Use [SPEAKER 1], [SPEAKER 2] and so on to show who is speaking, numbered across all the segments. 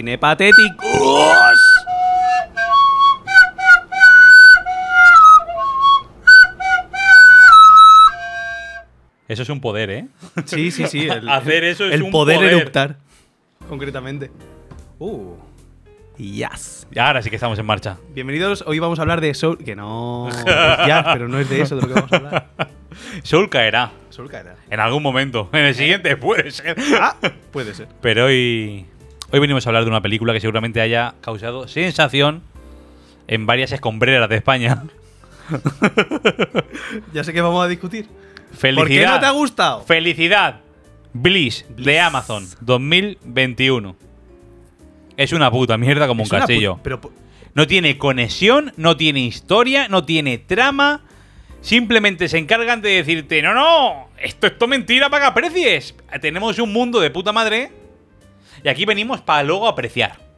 [SPEAKER 1] Cinepatéticos.
[SPEAKER 2] Eso es un poder, ¿eh?
[SPEAKER 1] Sí, sí, sí. El,
[SPEAKER 2] Hacer eso es
[SPEAKER 1] el
[SPEAKER 2] un
[SPEAKER 1] poder,
[SPEAKER 2] poder.
[SPEAKER 1] eructar. Concretamente. Uh. Yes.
[SPEAKER 2] Y ahora sí que estamos en marcha.
[SPEAKER 1] Bienvenidos. Hoy vamos a hablar de Soul. Que no. es jazz, pero no es de eso de lo que vamos a hablar.
[SPEAKER 2] Soul caerá
[SPEAKER 1] Soul caerá.
[SPEAKER 2] en algún momento. En el siguiente puede ser.
[SPEAKER 1] Ah, puede ser.
[SPEAKER 2] Pero hoy, hoy venimos a hablar de una película que seguramente haya causado sensación en varias escombreras de España.
[SPEAKER 1] Ya sé que vamos a discutir.
[SPEAKER 2] Felicidad.
[SPEAKER 1] ¿Por qué no te ha gustado?
[SPEAKER 2] Felicidad. Bliss,
[SPEAKER 1] Bliss.
[SPEAKER 2] de Amazon 2021. Es una puta mierda como
[SPEAKER 1] Es
[SPEAKER 2] un castillo.
[SPEAKER 1] Pero.
[SPEAKER 2] No tiene conexión, no tiene historia, no tiene trama. Simplemente se encargan de decirte, no, no, esto es todo mentira para que aprecies. Tenemos un mundo de puta madre y aquí venimos para luego apreciar.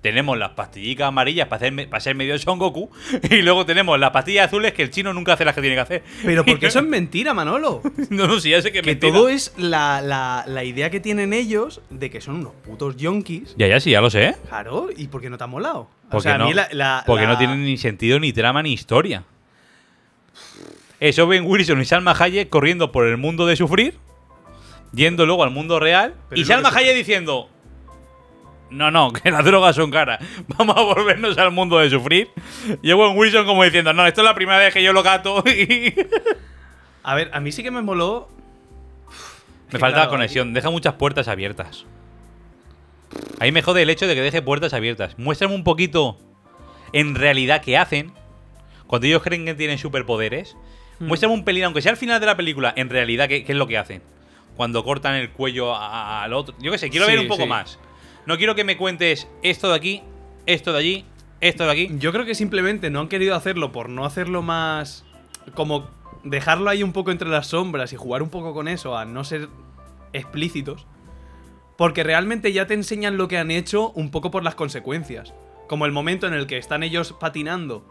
[SPEAKER 2] Tenemos las pastillicas amarillas para, hacer, para ser medio Son Goku y luego tenemos las pastillas azules que el chino nunca hace las que tiene que hacer.
[SPEAKER 1] Pero porque eso es mentira, Manolo.
[SPEAKER 2] No, no, sí, ya sé que, es
[SPEAKER 1] Que
[SPEAKER 2] mentira.
[SPEAKER 1] todo es la, la, la idea que tienen ellos de que son unos putos yonkis.
[SPEAKER 2] Ya, ya, sí, ya lo sé.
[SPEAKER 1] Claro, ¿y por qué no te ha molado?
[SPEAKER 2] Porque,
[SPEAKER 1] o sea,
[SPEAKER 2] no,
[SPEAKER 1] a mí la,
[SPEAKER 2] porque no tienen ni sentido, ni trama, ni historia. Es Owen Wilson y Salma Hayek corriendo por el mundo de sufrir, yendo luego al mundo real,
[SPEAKER 1] Pero
[SPEAKER 2] y Salma Hayek diciendo: No, no, que las drogas son caras. Vamos a volvernos al mundo de sufrir. Y Owen Wilson como diciendo: No, esto es la primera vez que yo lo gato. y
[SPEAKER 1] A ver, a mí sí que me moló.
[SPEAKER 2] me falta
[SPEAKER 1] claro,
[SPEAKER 2] conexión. Deja muchas puertas abiertas. Ahí me jode el hecho de que deje puertas abiertas. Muéstrame un poquito en realidad qué hacen. Cuando ellos creen que tienen superpoderes.
[SPEAKER 1] Hmm.
[SPEAKER 2] Muéstrame un pelín, aunque sea al final de la película, en realidad qué, qué es lo que hacen. Cuando cortan el cuello al otro. Yo qué sé, quiero ver un poco
[SPEAKER 1] sí.
[SPEAKER 2] más. No quiero que me cuentes esto de aquí, esto de allí, esto de aquí.
[SPEAKER 1] Yo creo que simplemente no han querido hacerlo por no hacerlo más. Como dejarlo ahí un poco entre las sombras y jugar un poco con eso, a no ser explícitos. Porque realmente ya te enseñan lo que han hecho un poco por las consecuencias. Como el momento en el que están ellos patinando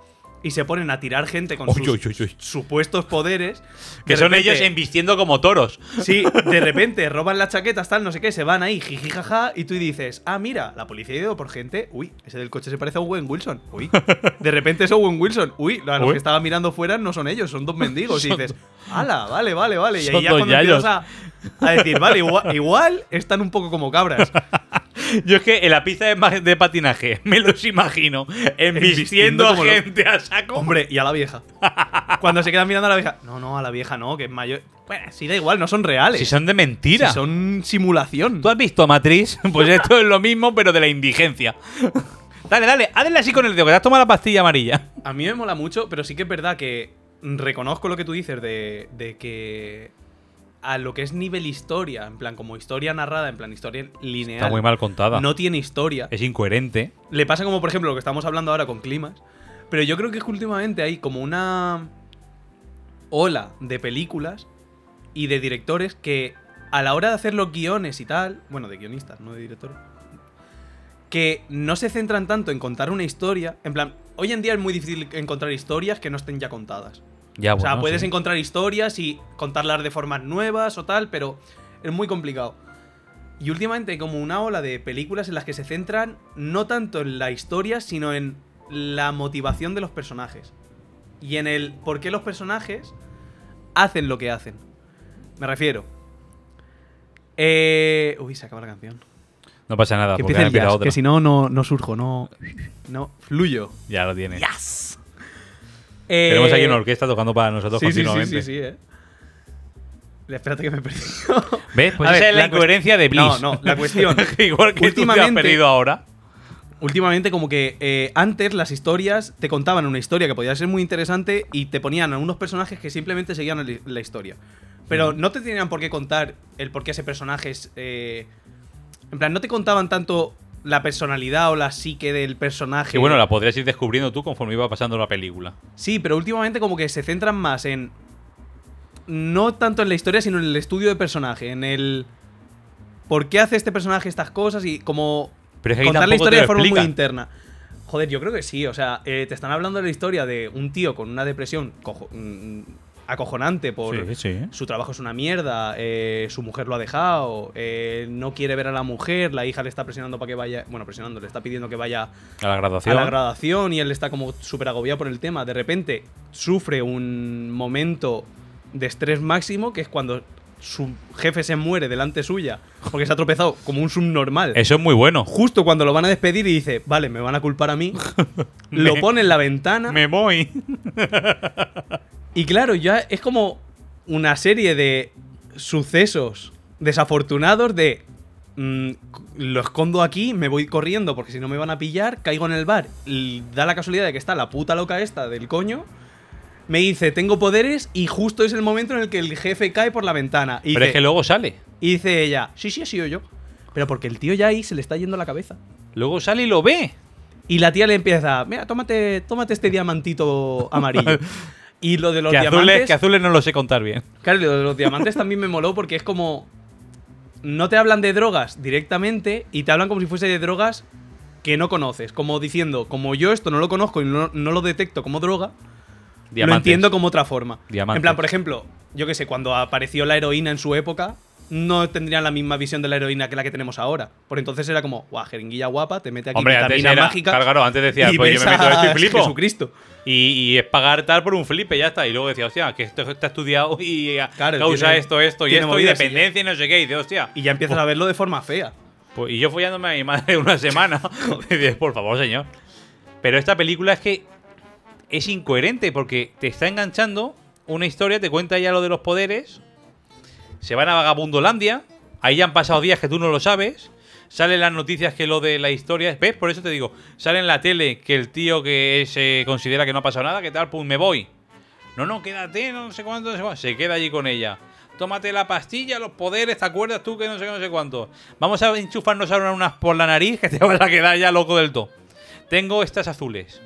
[SPEAKER 1] y se ponen a tirar gente con sus supuestos poderes.
[SPEAKER 2] Que
[SPEAKER 1] De
[SPEAKER 2] son
[SPEAKER 1] repente-
[SPEAKER 2] ellos embistiendo como toros.
[SPEAKER 1] Sí, de repente roban las chaquetas, tal, no sé qué, se van ahí, jiji, jaja, y tú dices, ah, mira, la policía ha ido por gente, uy, ese del coche se parece a Owen Wilson, uy. De repente es Owen Wilson, uy, a los
[SPEAKER 2] Uy.
[SPEAKER 1] que estaba mirando fuera no son ellos, son dos mendigos, y dices, ala, vale, vale, vale. Y ahí ya cuando empiezas a, a decir, vale, igual, igual están un poco como cabras.
[SPEAKER 2] Yo es que en la pista de, de patinaje me los imagino embistiendo a
[SPEAKER 1] lo-
[SPEAKER 2] gente a saco.
[SPEAKER 1] Hombre, y a la vieja. Cuando se quedan mirando a la vieja, no, no, a la vieja no, que es mayor. Bueno, sí, da igual, no son reales.
[SPEAKER 2] si son de mentira.
[SPEAKER 1] Si son simulación.
[SPEAKER 2] ¿Tú has visto Matrix? Pues esto es lo mismo, pero de la indigencia. dale, dale, hazle así con el dedo, que te has tomado la pastilla amarilla.
[SPEAKER 1] A mí me mola mucho, pero sí que es verdad que reconozco lo que tú dices de, de que a lo que es nivel historia, en plan como historia narrada, en plan historia lineal,
[SPEAKER 2] Está muy mal contada.
[SPEAKER 1] no tiene historia.
[SPEAKER 2] Es incoherente.
[SPEAKER 1] Le pasa como por ejemplo lo que estamos hablando ahora con Climas, pero yo creo que últimamente hay como una ola de películas y de directores que a la hora de hacer los guiones y tal, bueno, de guionistas, no de directores, que no se centran tanto en contar una historia, en plan, hoy en día es muy difícil encontrar historias que no estén ya contadas.
[SPEAKER 2] Ya,
[SPEAKER 1] o sea, puedes
[SPEAKER 2] sí.
[SPEAKER 1] encontrar historias y contarlas de formas nuevas o tal, pero es muy complicado. Y últimamente hay como una ola de películas en las que se centran no tanto en la historia, sino en la motivación de los personajes. Y en el por qué los personajes hacen lo que hacen. Me refiero. Eh... Uy, se acaba la canción.
[SPEAKER 2] No pasa nada,
[SPEAKER 1] que
[SPEAKER 2] porque
[SPEAKER 1] empiece el
[SPEAKER 2] empieza
[SPEAKER 1] jazz,
[SPEAKER 2] otra.
[SPEAKER 1] que si no, no, no surjo, no... No, fluyo.
[SPEAKER 2] Ya lo tienes.
[SPEAKER 1] ¡Yes!
[SPEAKER 2] Tenemos
[SPEAKER 1] Eh,
[SPEAKER 2] aquí una orquesta tocando para nosotros
[SPEAKER 1] sí, sí, sí,
[SPEAKER 2] continuamente.
[SPEAKER 1] sí, sí, eh. Espérate que me he perdido.
[SPEAKER 2] ¿Ves? Pues
[SPEAKER 1] A
[SPEAKER 2] esa
[SPEAKER 1] ver,
[SPEAKER 2] es la
[SPEAKER 1] la
[SPEAKER 2] incoherencia de Bliss.
[SPEAKER 1] No, no, la cuestión.
[SPEAKER 2] Igual que tú te has
[SPEAKER 1] Últimamente-
[SPEAKER 2] perdido ahora.
[SPEAKER 1] Últimamente, como que eh, antes las historias te contaban una historia que podía ser muy interesante y te ponían a unos personajes que simplemente seguían la historia. Pero no te tenían por qué contar el por qué ese personaje es. eh, en plan, no te contaban tanto la personalidad o la psique del personaje.
[SPEAKER 2] Que bueno, la podrías ir descubriendo tú conforme iba pasando la película.
[SPEAKER 1] Sí, pero últimamente como que se centran más en. No tanto en la historia, sino en el estudio de personaje. En el. ¿Por qué hace este personaje estas cosas? Y como.
[SPEAKER 2] Pero es que
[SPEAKER 1] contar la historia de forma muy interna. Joder, yo creo que sí. O sea, eh, te están hablando de la historia de un tío con una depresión cojo- mm, acojonante por
[SPEAKER 2] Sí, sí.
[SPEAKER 1] su trabajo es una mierda, eh, su mujer lo ha dejado, eh, no quiere ver a la mujer, la hija le está presionando para que vaya, bueno, presionando, le está pidiendo que vaya
[SPEAKER 2] A la graduación.
[SPEAKER 1] a la graduación y él está como súper agobiado por el tema. De repente sufre un momento de estrés máximo, que es cuando su jefe se muere delante suya, porque se ha tropezado como un subnormal.
[SPEAKER 2] Eso es muy bueno.
[SPEAKER 1] Justo cuando lo van a despedir y dice, vale, me van a culpar a mí, lo
[SPEAKER 2] Me-
[SPEAKER 1] pone en la ventana
[SPEAKER 2] Me voy.
[SPEAKER 1] y claro, ya es como una serie de sucesos desafortunados de mm, lo escondo aquí, me voy corriendo porque si no me van a pillar, caigo en el bar, y da la casualidad de que está la puta loca esta del coño, me dice, tengo poderes y justo es el momento en el que el jefe cae por la ventana. Y,
[SPEAKER 2] Pero es que luego sale.
[SPEAKER 1] y dice ella, sí, sí, ha sido yo. Pero porque el tío ya ahí se le está yendo la cabeza.
[SPEAKER 2] Luego sale y lo ve.
[SPEAKER 1] Y la tía le empieza, mira, tómate, tómate este diamantito amarillo. y lo de los
[SPEAKER 2] Que
[SPEAKER 1] diamantes...
[SPEAKER 2] azules, que azules no lo sé contar bien.
[SPEAKER 1] Claro, lo de los diamantes también me moló porque es como. No te hablan de drogas directamente y te hablan como si fuese de drogas que no conoces. Como diciendo, como yo esto no lo conozco y no, no lo detecto como droga, lo
[SPEAKER 2] Diamantes.
[SPEAKER 1] entiendo como otra forma.
[SPEAKER 2] Diamantes.
[SPEAKER 1] En plan, por ejemplo, yo que sé, cuando apareció la heroína en su época, no tendrían la misma visión de la heroína que la que tenemos ahora. Por entonces era como, guau, jeringuilla guapa, te mete aquí
[SPEAKER 2] Hombre, antes
[SPEAKER 1] vitaminas
[SPEAKER 2] era.
[SPEAKER 1] mágicas.
[SPEAKER 2] Claro, antes decía,
[SPEAKER 1] y
[SPEAKER 2] pues yo me meto
[SPEAKER 1] a
[SPEAKER 2] flipo.
[SPEAKER 1] Jesucristo.
[SPEAKER 2] Y, y es pagar tal por un flipe, ya está. Y luego decía, hostia, que esto está estudiado y
[SPEAKER 1] Claro,
[SPEAKER 2] causa
[SPEAKER 1] tiene-
[SPEAKER 2] esto, esto y esto, y
[SPEAKER 1] movidas y ya.
[SPEAKER 2] dependencia y no sé qué. Y dice, hostia.
[SPEAKER 1] Y ya empiezas a verlo de forma fea.
[SPEAKER 2] Pues, y yo follándome a mi madre una semana. Y dices, por favor, señor. Pero esta película es que es incoherente porque te está enganchando una historia, te cuenta ya lo de los poderes. Se van a Vagabundolandia. Ahí ya han pasado días que tú no lo sabes. Salen las noticias que lo de la historia. ¿Ves? Por eso te digo. Sale en la tele que el tío que se considera que no ha pasado nada, que tal, pues me voy. No, no, quédate, no sé cuánto, no sé cuánto. Se queda allí con ella. Tómate la pastilla, los poderes, ¿te acuerdas tú que no sé qué, no sé cuánto? Vamos a enchufarnos ahora unas por la nariz que te vas a quedar ya loco del todo. Tengo estas azules.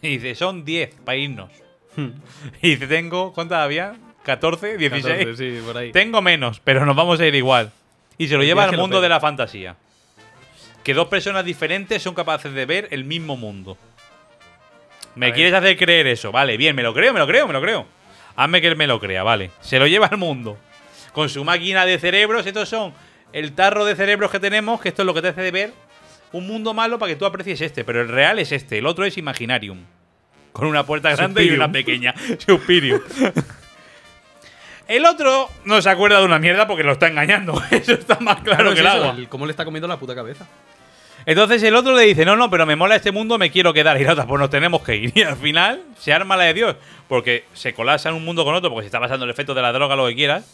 [SPEAKER 2] Y dice, son 10 para irnos. Y dice, tengo, ¿cuántas había? ¿14? ¿16?
[SPEAKER 1] 14, sí, por ahí.
[SPEAKER 2] Tengo menos, pero nos vamos a ir igual. Y se lo
[SPEAKER 1] El
[SPEAKER 2] lleva al mundo de la fantasía. Que dos personas diferentes son capaces de ver el mismo mundo. ¿Me
[SPEAKER 1] A ver.
[SPEAKER 2] quieres hacer creer eso? Vale, bien, me lo creo, me lo creo, me lo creo. Hazme que él me lo crea, vale. Se lo lleva al mundo. Con su máquina de cerebros, estos son el tarro de cerebros que tenemos, que esto es lo que te hace de ver un mundo malo para que tú aprecies este, pero el real es este, el otro es Imaginarium. Con una puerta grande y una pequeña. Suspirium. El otro no se acuerda de una mierda porque lo está engañando. Eso está más claro, que el
[SPEAKER 1] eso,
[SPEAKER 2] agua.
[SPEAKER 1] el cómo le está comiendo la puta cabeza.
[SPEAKER 2] Entonces el otro le dice, no, no, pero me mola este mundo, me quiero quedar. Y la otra, pues nos tenemos que ir. Y al final se arma la de Dios. Porque se colapsa en un mundo con otro, porque se está pasando el efecto de la droga, lo que quieras.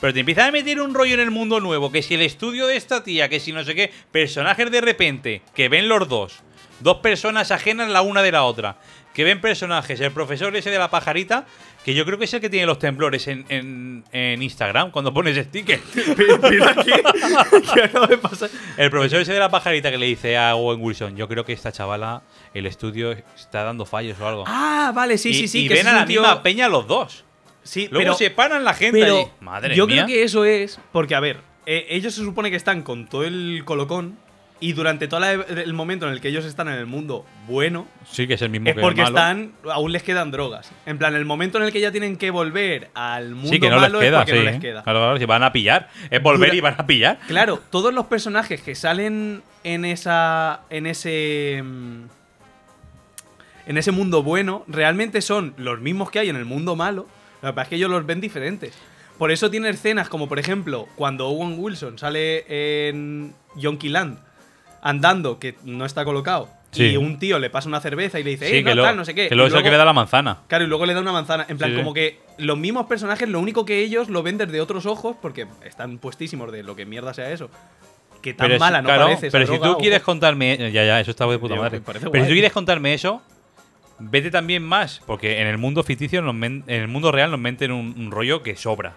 [SPEAKER 2] Pero te empieza a meter un rollo en el mundo nuevo. Que si el estudio de esta tía, que si no sé qué. Personajes de repente, que ven los dos. Dos personas ajenas la una de la otra. Que ven personajes. El profesor ese de la pajarita, que yo creo que es el que tiene los temblores en, en- en Instagram cuando pones stickers.
[SPEAKER 1] Mira aquí, ¿qué acaba de pasar?
[SPEAKER 2] El profesor ese de la pajarita que le dice a Owen Wilson, yo creo que esta chavala, el estudio está dando fallos o algo.
[SPEAKER 1] Ah, vale, sí,
[SPEAKER 2] y,
[SPEAKER 1] sí, sí.
[SPEAKER 2] y
[SPEAKER 1] que
[SPEAKER 2] ven a la
[SPEAKER 1] tío-
[SPEAKER 2] misma peña los dos.
[SPEAKER 1] Sí,
[SPEAKER 2] Luego
[SPEAKER 1] pero,
[SPEAKER 2] se paran la gente
[SPEAKER 1] pero
[SPEAKER 2] allí. Madre
[SPEAKER 1] yo
[SPEAKER 2] mía.
[SPEAKER 1] creo que eso es porque, a ver, eh, ellos se supone que están con todo el colocón y durante todo la- el momento en el que ellos están en el mundo bueno,
[SPEAKER 2] Sí, que es el mismo
[SPEAKER 1] es
[SPEAKER 2] que
[SPEAKER 1] porque
[SPEAKER 2] el malo.
[SPEAKER 1] están, aún les quedan drogas. En plan, el momento en el que ya tienen que volver al mundo
[SPEAKER 2] Sí, que no les
[SPEAKER 1] malo
[SPEAKER 2] queda,
[SPEAKER 1] es porque
[SPEAKER 2] sí.
[SPEAKER 1] no les queda.
[SPEAKER 2] Claro, claro, si van a pillar. Es volver
[SPEAKER 1] Dura-
[SPEAKER 2] y van a pillar.
[SPEAKER 1] Claro, todos los personajes que salen en esa. en ese. mm, En ese mundo bueno, realmente son los mismos que hay en el mundo malo. Lo que pasa es que ellos los ven diferentes. Por eso tiene escenas como, por ejemplo, cuando Owen Wilson sale en Land andando, que no está colocado,
[SPEAKER 2] Sí.
[SPEAKER 1] y un tío le pasa una cerveza y le dice,
[SPEAKER 2] Sí,
[SPEAKER 1] "Eh,
[SPEAKER 2] que,
[SPEAKER 1] no,
[SPEAKER 2] lo,
[SPEAKER 1] tal, no sé qué.
[SPEAKER 2] que luego
[SPEAKER 1] Y
[SPEAKER 2] es el que le da la manzana.
[SPEAKER 1] Claro, y luego le da una manzana. En plan,
[SPEAKER 2] Sí,
[SPEAKER 1] como que los mismos personajes, lo único que ellos lo ven desde otros ojos, porque están puestísimos de lo que mierda sea eso. Que tan
[SPEAKER 2] Pero
[SPEAKER 1] mala no
[SPEAKER 2] claro,
[SPEAKER 1] parece.
[SPEAKER 2] Pero si
[SPEAKER 1] droga,
[SPEAKER 2] tú quieres contarme. Ya, ya, eso está de puta madre. Pero si tú quieres contarme eso, vete también más. Porque en el mundo ficticio, men- en el mundo real, nos meten un, un rollo que sobra.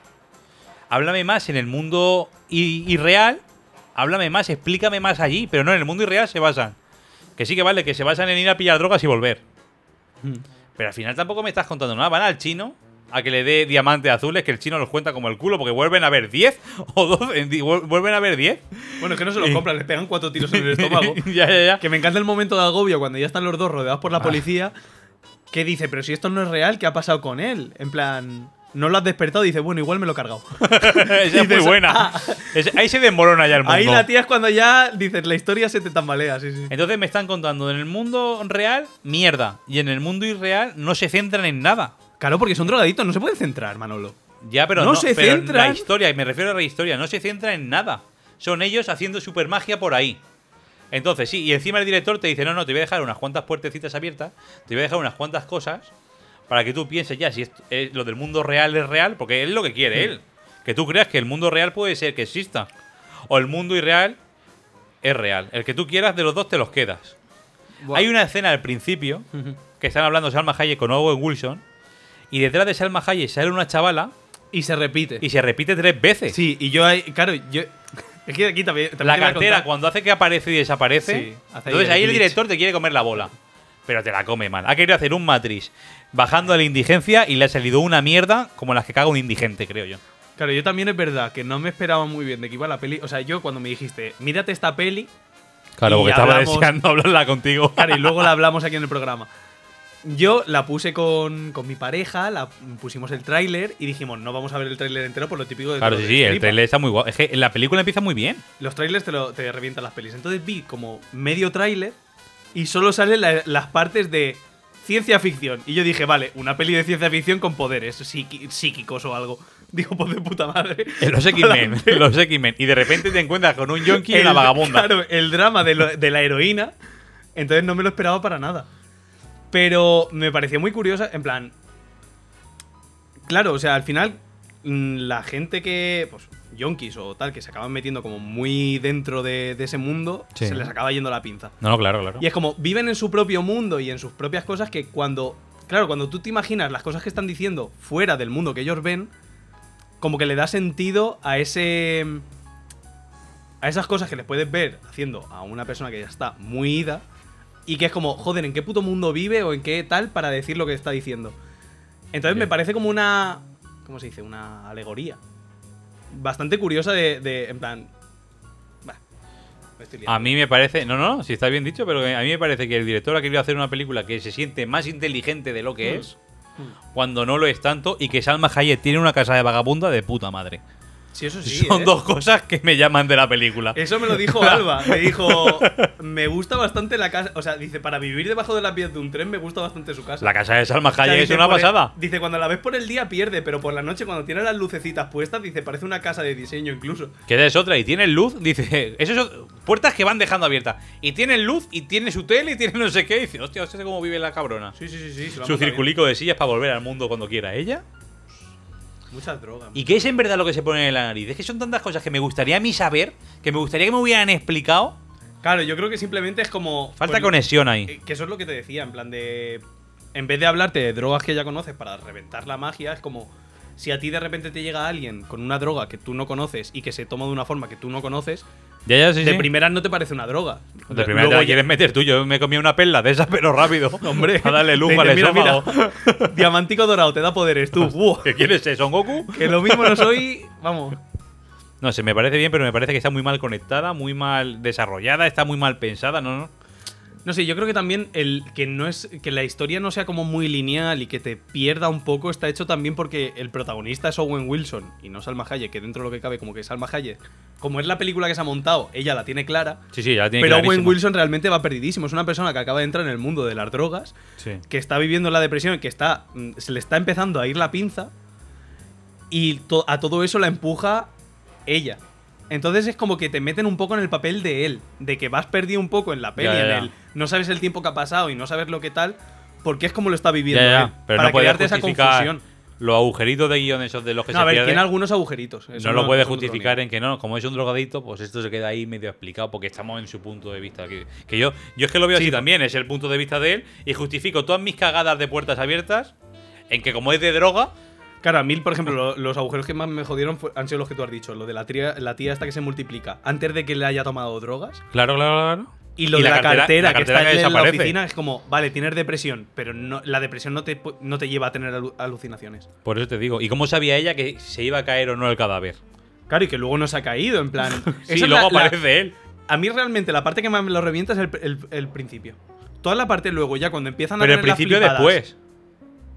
[SPEAKER 2] Háblame más en el mundo irreal. Háblame más, explícame más allí. Pero no, en el mundo irreal se basan. Que sí que vale, que se basan en ir a pillar drogas y volver.
[SPEAKER 1] Mm.
[SPEAKER 2] Pero al final tampoco me estás contando nada. Van al chino a que le dé diamantes azules, que el chino los cuenta como el culo, porque vuelven a ver 10 o 12. di- vuel- Vuelven a ver 10.
[SPEAKER 1] Bueno, es que no se los compran, les pegan cuatro tiros en el estómago.
[SPEAKER 2] ya, ya, ya.
[SPEAKER 1] que me encanta el momento de agobio cuando ya están los dos rodeados por la policía que dice, pero si esto no es real, ¿qué ha pasado con él? En plan, no lo has despertado y dice, bueno, igual me lo he cargado.
[SPEAKER 2] Esa es muy
[SPEAKER 1] Dices,
[SPEAKER 2] buena.
[SPEAKER 1] ah.
[SPEAKER 2] Es- ahí se desmorona ya el mundo.
[SPEAKER 1] Ahí la tía es cuando ya dices, la historia se te tambalea, sí, sí.
[SPEAKER 2] Entonces me están contando en el mundo real, mierda. Y en el mundo irreal no se centran en nada.
[SPEAKER 1] Claro, porque son drogaditos, no se pueden centrar, Manolo.
[SPEAKER 2] Ya, pero
[SPEAKER 1] No
[SPEAKER 2] no,
[SPEAKER 1] se
[SPEAKER 2] pero
[SPEAKER 1] centran.
[SPEAKER 2] la historia, y me refiero a la historia, no se centra en nada. Son ellos haciendo supermagia por ahí. Entonces, sí, y encima el director te dice, no, no, te voy a dejar unas cuantas puertecitas abiertas, te voy a dejar unas cuantas cosas para que tú pienses ya si eh, lo del mundo real es real, porque es lo que quiere él. Que tú creas que el mundo real puede ser que exista. O el mundo irreal es real. El que tú quieras de los dos te los quedas. Hay una escena al principio que están hablando Salma Hayek con Owen Wilson y detrás de Salma Hayek sale una chavala
[SPEAKER 1] Y se repite.
[SPEAKER 2] y se repite tres veces.
[SPEAKER 1] Sí, y yo ahí, claro, yo. Es que aquí también. también
[SPEAKER 2] la cartera, cuando hace que aparece y desaparece,
[SPEAKER 1] Sí, hace ahí
[SPEAKER 2] entonces
[SPEAKER 1] el
[SPEAKER 2] ahí el director te quiere comer la bola. Pero te la come mal. Ha querido hacer un Matrix bajando a la indigencia y le ha salido una mierda como las que caga un indigente, creo yo.
[SPEAKER 1] Claro, yo también es verdad que no me esperaba muy bien de que iba la peli. O sea, yo cuando me dijiste, mírate esta peli,
[SPEAKER 2] Claro, porque estaba
[SPEAKER 1] hablamos-
[SPEAKER 2] deseando hablarla contigo.
[SPEAKER 1] claro, y luego la hablamos aquí en el programa. Yo la puse con, con mi pareja, la pusimos el tráiler y dijimos, no vamos a ver el tráiler entero por lo típico de
[SPEAKER 2] Claro, sí, sí, el
[SPEAKER 1] Flipa.
[SPEAKER 2] trailer está muy guapo. Es que la película empieza muy bien.
[SPEAKER 1] Los trailers te, lo, te revientan las pelis. Entonces vi como medio tráiler y solo salen la- las partes de ciencia ficción. Y yo dije, vale, una peli de ciencia ficción con poderes psíquicos o algo. Digo, pues de puta madre.
[SPEAKER 2] En Los X-Men, los X-Men. Y de repente te encuentras con un yonki y una vagabunda.
[SPEAKER 1] Claro, el drama de, lo- de la heroína. Entonces no me lo esperaba para nada. Pero me pareció muy curiosa, en plan. Claro, o sea, al final, mm, la gente que. Pues, yonkis o tal, que se acaban metiendo como muy dentro de, de ese mundo,
[SPEAKER 2] Sí.
[SPEAKER 1] se les acaba yendo la pinza.
[SPEAKER 2] No, claro, claro.
[SPEAKER 1] Y es como, viven en su propio mundo y en sus propias cosas que cuando. Claro, cuando tú te imaginas las cosas que están diciendo fuera del mundo que ellos ven, como que le da sentido a ese. A esas cosas que les puedes ver haciendo a una persona que ya está muy ida. Y que es como, joder, ¿en qué puto mundo vive o en qué tal para decir lo que está diciendo? Entonces me parece como una. ¿Cómo se dice? Una alegoría. Bastante curiosa de. de- en plan. Bah.
[SPEAKER 2] A mí me parece, no, no, si está bien dicho, pero a mí me parece que el director ha querido hacer una película que se siente más inteligente de lo que
[SPEAKER 1] Mm.
[SPEAKER 2] es, cuando no lo es tanto, y que Salma Hayek tiene una casa de vagabunda de puta madre.
[SPEAKER 1] Sí, eso sí.
[SPEAKER 2] Son
[SPEAKER 1] ¿eh?
[SPEAKER 2] dos cosas que me llaman de la película.
[SPEAKER 1] Eso me lo dijo Alba. Me dijo, me gusta bastante la casa. O sea, dice, para vivir debajo de las vías de un tren me gusta bastante su casa.
[SPEAKER 2] La casa de Salma
[SPEAKER 1] O sea,
[SPEAKER 2] Hayek es una
[SPEAKER 1] el-
[SPEAKER 2] pasada.
[SPEAKER 1] dice, cuando la ves por el día pierde, pero por la noche cuando tiene las lucecitas puestas, dice, parece una casa de diseño incluso.
[SPEAKER 2] Que es otra, y tiene luz, dice, eso puertas que van dejando abiertas. Y tiene luz, y tiene su tele, y tiene no sé qué, y dice, hostia, hostia, cómo vive la cabrona.
[SPEAKER 1] Sí, sí, sí, sí.
[SPEAKER 2] Su circulico de sillas para volver al mundo cuando quiera ella.
[SPEAKER 1] Muchas drogas.
[SPEAKER 2] ¿Y qué es en verdad lo que se pone en la nariz? Es que son tantas cosas que me gustaría a mí saber, que me gustaría que me hubieran explicado.
[SPEAKER 1] Claro, yo creo que simplemente es como.
[SPEAKER 2] Falta
[SPEAKER 1] pues,
[SPEAKER 2] conexión ahí.
[SPEAKER 1] eh, Que eso es lo que te decía, en plan de. En vez de hablarte de drogas que ya conoces para reventar la magia, es como. Si a ti de repente te llega alguien con una droga que tú no conoces y que se toma de una forma que tú no conoces,
[SPEAKER 2] Ya, ya, sí,
[SPEAKER 1] de
[SPEAKER 2] sí.
[SPEAKER 1] primeras no te parece una droga.
[SPEAKER 2] De primera te la quieres meter tú. Yo me comí una perla de esas, pero rápido.
[SPEAKER 1] Hombre,
[SPEAKER 2] A darle luz al
[SPEAKER 1] mira, diamantico dorado, te da poderes tú.
[SPEAKER 2] ¿Qué quieres ser, Son Goku?
[SPEAKER 1] que lo mismo no soy. Vamos.
[SPEAKER 2] No sé, me parece bien, pero me parece que está muy mal conectada, muy mal desarrollada, está muy mal pensada, ¿no? no.
[SPEAKER 1] No sé, yo creo que también el que no es que la historia no sea como muy lineal y que te pierda un poco está hecho también porque el protagonista es Owen Wilson y no Salma Hayek, que dentro de lo que cabe como que Salma Hayek, como es la película que se ha montado, ella la tiene clara,
[SPEAKER 2] Sí, sí, ya la tiene
[SPEAKER 1] pero Owen. Wilson realmente va perdidísimo, es una persona que acaba de entrar en el mundo de las drogas,
[SPEAKER 2] Sí.
[SPEAKER 1] que está viviendo la depresión, que está mm, se le está empezando a ir la pinza y to- a todo eso la empuja ella. Entonces es como que te meten un poco en el papel de él, de que vas perdido un poco en la peli,
[SPEAKER 2] Ya, ya,
[SPEAKER 1] en el no sabes el tiempo que ha pasado y no sabes lo que tal, porque es como lo está viviendo
[SPEAKER 2] Ya, ya,
[SPEAKER 1] él,
[SPEAKER 2] pero
[SPEAKER 1] para
[SPEAKER 2] no
[SPEAKER 1] crearte esa confusión.
[SPEAKER 2] los agujeritos de guion esos de los que
[SPEAKER 1] No,
[SPEAKER 2] se
[SPEAKER 1] a ver,
[SPEAKER 2] pierden.
[SPEAKER 1] tiene algunos agujeritos. eso
[SPEAKER 2] no lo puede justificar en que no, como es un drogadito, pues esto se queda ahí medio explicado porque estamos en su punto de vista. Que, que yo, yo es que lo veo
[SPEAKER 1] Sí,
[SPEAKER 2] así también, es el punto de vista de él y justifico todas mis cagadas de puertas abiertas en que como es de droga,
[SPEAKER 1] Claro, a mí, por ejemplo, lo- los agujeros que más me jodieron fue- han sido los que tú has dicho, lo de la tía, la tía esta que se multiplica antes de que le haya tomado drogas.
[SPEAKER 2] claro, claro, claro.
[SPEAKER 1] Y lo
[SPEAKER 2] Y
[SPEAKER 1] de
[SPEAKER 2] la
[SPEAKER 1] la,
[SPEAKER 2] cartera-
[SPEAKER 1] que está
[SPEAKER 2] que
[SPEAKER 1] en la oficina es como, vale, tienes depresión, pero no, la depresión no te, no te lleva a tener alu- alucinaciones.
[SPEAKER 2] Por eso te digo. ¿Y cómo sabía ella que se iba a caer o no el cadáver?
[SPEAKER 1] Claro, y que luego no se ha caído, en plan.
[SPEAKER 2] Sí,
[SPEAKER 1] es
[SPEAKER 2] luego
[SPEAKER 1] la-
[SPEAKER 2] aparece él.
[SPEAKER 1] a mí realmente la parte que más me lo revienta es el, el- el principio. toda la parte luego, ya cuando empiezan a
[SPEAKER 2] Pero el principio
[SPEAKER 1] flipadas-
[SPEAKER 2] después.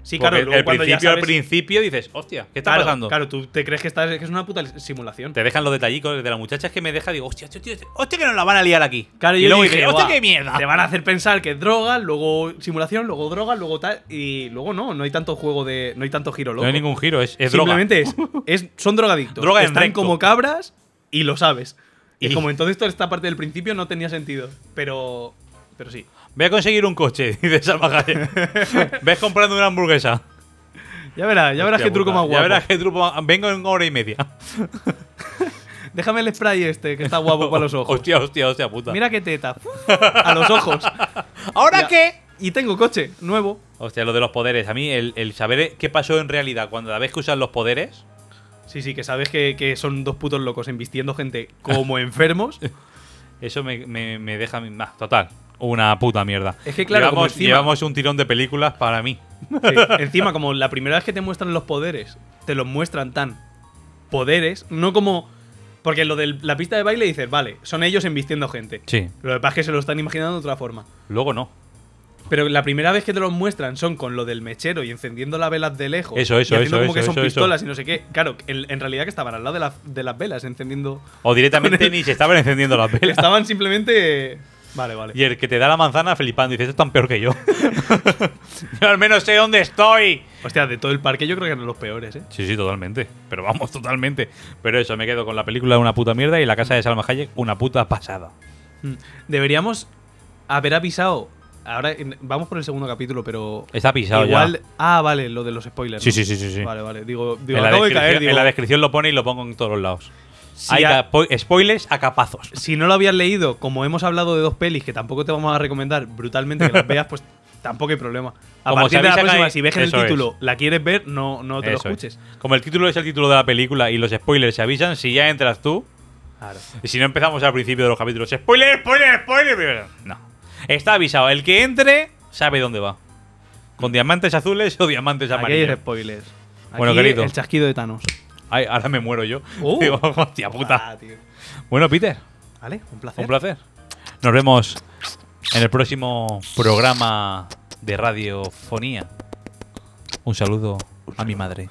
[SPEAKER 1] Sí, claro, luego
[SPEAKER 2] el
[SPEAKER 1] cuando ya
[SPEAKER 2] principio al principio dices, hostia, ¿qué está
[SPEAKER 1] claro,
[SPEAKER 2] pasando?
[SPEAKER 1] Claro, tú te crees que, estás, que es una puta simulación.
[SPEAKER 2] Te dejan los detallicos de la muchacha es que me deja, digo, hostia, hostia, hostia, hostia, que nos la van a liar aquí.
[SPEAKER 1] Claro,
[SPEAKER 2] y
[SPEAKER 1] yo
[SPEAKER 2] luego
[SPEAKER 1] dije,
[SPEAKER 2] dije, hostia,
[SPEAKER 1] "Buah,
[SPEAKER 2] qué mierda.
[SPEAKER 1] Te van a hacer pensar que es droga, luego simulación, luego droga, luego tal. Y luego no, no hay tanto juego de. No hay tanto giro loco.
[SPEAKER 2] No hay ningún giro, es, es droga.
[SPEAKER 1] Simplemente es, es. Son drogadictos.
[SPEAKER 2] Droga
[SPEAKER 1] Están
[SPEAKER 2] recto.
[SPEAKER 1] como cabras y lo sabes. Y,
[SPEAKER 2] Y-
[SPEAKER 1] como entonces toda esta parte del principio no tenía sentido. Pero. Pero sí.
[SPEAKER 2] Voy a conseguir un coche, dice Salma Hayek. Ves comprando una hamburguesa.
[SPEAKER 1] Ya verás, ya verás
[SPEAKER 2] Hostia
[SPEAKER 1] qué truco
[SPEAKER 2] puta.
[SPEAKER 1] más guapo.
[SPEAKER 2] Ya verás qué truco más- Vengo en hora y media.
[SPEAKER 1] Déjame el spray este, que está guapo para los ojos.
[SPEAKER 2] Hostia, hostia, hostia, puta.
[SPEAKER 1] Mira qué teta. A los ojos.
[SPEAKER 2] ¿ahora
[SPEAKER 1] Ya.
[SPEAKER 2] qué?
[SPEAKER 1] Y tengo coche, nuevo.
[SPEAKER 2] Hostia, lo de los poderes. A mí, el, el saber qué pasó en realidad cuando la vez que usan los poderes.
[SPEAKER 1] Sí, sí, que sabes que, que son dos putos locos embistiendo gente como enfermos.
[SPEAKER 2] Eso me, me, me deja. ah, total. Una puta mierda.
[SPEAKER 1] Es que, claro,
[SPEAKER 2] llevamos,
[SPEAKER 1] encima-
[SPEAKER 2] llevamos un tirón de películas para mí.
[SPEAKER 1] Sí. Encima, como la primera vez que te muestran los poderes, te los muestran tan poderes, no como. Porque lo de la pista de baile dices, vale, son ellos embistiendo gente.
[SPEAKER 2] Sí.
[SPEAKER 1] Lo que pasa es que se lo están imaginando de otra forma.
[SPEAKER 2] Luego no.
[SPEAKER 1] Pero la primera vez que te los muestran son con lo del mechero y encendiendo las velas de lejos.
[SPEAKER 2] Eso, eso,
[SPEAKER 1] y haciendo
[SPEAKER 2] eso,
[SPEAKER 1] como que
[SPEAKER 2] eso,
[SPEAKER 1] son
[SPEAKER 2] eso, eso.
[SPEAKER 1] pistolas y no sé qué. Claro, en, en realidad que estaban al lado de, la- de las velas encendiendo.
[SPEAKER 2] O directamente ni se estaban encendiendo las velas.
[SPEAKER 1] Estaban simplemente. Vale, vale.
[SPEAKER 2] Y el que te da la manzana flipando dice, esto es tan peor que yo. yo al menos sé dónde estoy.
[SPEAKER 1] Hostia, de todo el parque yo creo que eran los peores, ¿eh?
[SPEAKER 2] Sí, sí, totalmente. Pero vamos, totalmente. Pero eso, me quedo con la película una puta mierda y la casa de Salma Hayek una puta pasada.
[SPEAKER 1] Mm. Deberíamos haber avisado. Ahora vamos por el segundo capítulo, pero.
[SPEAKER 2] Está pisado
[SPEAKER 1] igual.
[SPEAKER 2] ya.
[SPEAKER 1] Ah, vale, lo de los spoilers.
[SPEAKER 2] Sí,
[SPEAKER 1] ¿no?
[SPEAKER 2] sí, sí, sí, sí.
[SPEAKER 1] Vale, vale. Digo, digo acabo de caer. Digo,
[SPEAKER 2] en la descripción lo pone y lo pongo en todos los lados.
[SPEAKER 1] Si,
[SPEAKER 2] Hay spoilers a capazos.
[SPEAKER 1] si no lo habías leído, como hemos hablado de dos pelis que tampoco te vamos a recomendar brutalmente que las veas, pues tampoco hay problema. A
[SPEAKER 2] Como
[SPEAKER 1] partir de la
[SPEAKER 2] sabéis,
[SPEAKER 1] próxima,
[SPEAKER 2] acá-
[SPEAKER 1] si ves que el
[SPEAKER 2] es.
[SPEAKER 1] título la quieres ver, no, no te
[SPEAKER 2] Eso
[SPEAKER 1] lo
[SPEAKER 2] es.
[SPEAKER 1] escuches.
[SPEAKER 2] Como el título es el título de la película y los spoilers se avisan, si ya entras tú,
[SPEAKER 1] Claro.
[SPEAKER 2] y si no empezamos al principio de los capítulos, spoiler, spoiler, spoiler. No. Está avisado. El que entre sabe dónde va. Con diamantes azules o diamantes
[SPEAKER 1] Aquí hay
[SPEAKER 2] amarillos.
[SPEAKER 1] spoilers. Aquí
[SPEAKER 2] Bueno, querido.
[SPEAKER 1] El chasquido de Thanos.
[SPEAKER 2] Ay, ahora me muero yo.
[SPEAKER 1] Uh.
[SPEAKER 2] Digo, hostia puta.
[SPEAKER 1] Ah, tío.
[SPEAKER 2] Bueno, Peter,
[SPEAKER 1] Vale, un placer.
[SPEAKER 2] un placer. Nos vemos en el próximo programa de radiofonía. Un saludo a mi madre.